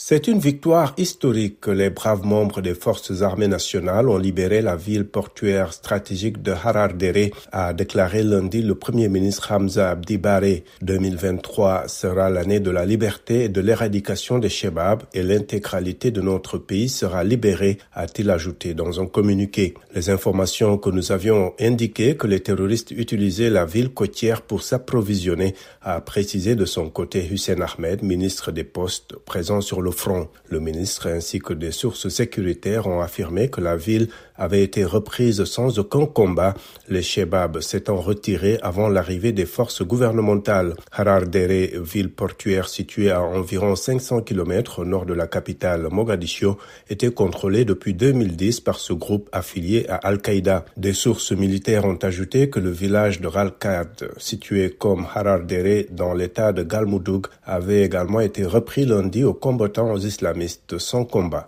C'est une victoire historique que les braves membres des forces armées nationales ont libéré la ville portuaire stratégique de Harardere, a déclaré lundi le premier ministre Hamza Abdi Baré. 2023 sera l'année de la liberté et de l'éradication des Shebab et l'intégralité de notre pays sera libérée, a-t-il ajouté dans un communiqué. Les informations que nous avions indiquées que les terroristes utilisaient la ville côtière pour s'approvisionner, a précisé de son côté Hussein Ahmed, ministre des Postes, présent sur le front. Le ministre ainsi que des sources sécuritaires ont affirmé que la ville avait été reprise sans aucun combat, les Shebab s'étant retirés avant l'arrivée des forces gouvernementales. Harardere, ville portuaire située à environ 500 km au nord de la capitale Mogadiscio, était contrôlée depuis 2010 par ce groupe affilié à Al-Qaïda. Des sources militaires ont ajouté que le village de Ralkad, situé comme Harardere dans l'état de Galmudug, avait également été repris lundi aux combattants islamistes sans combat.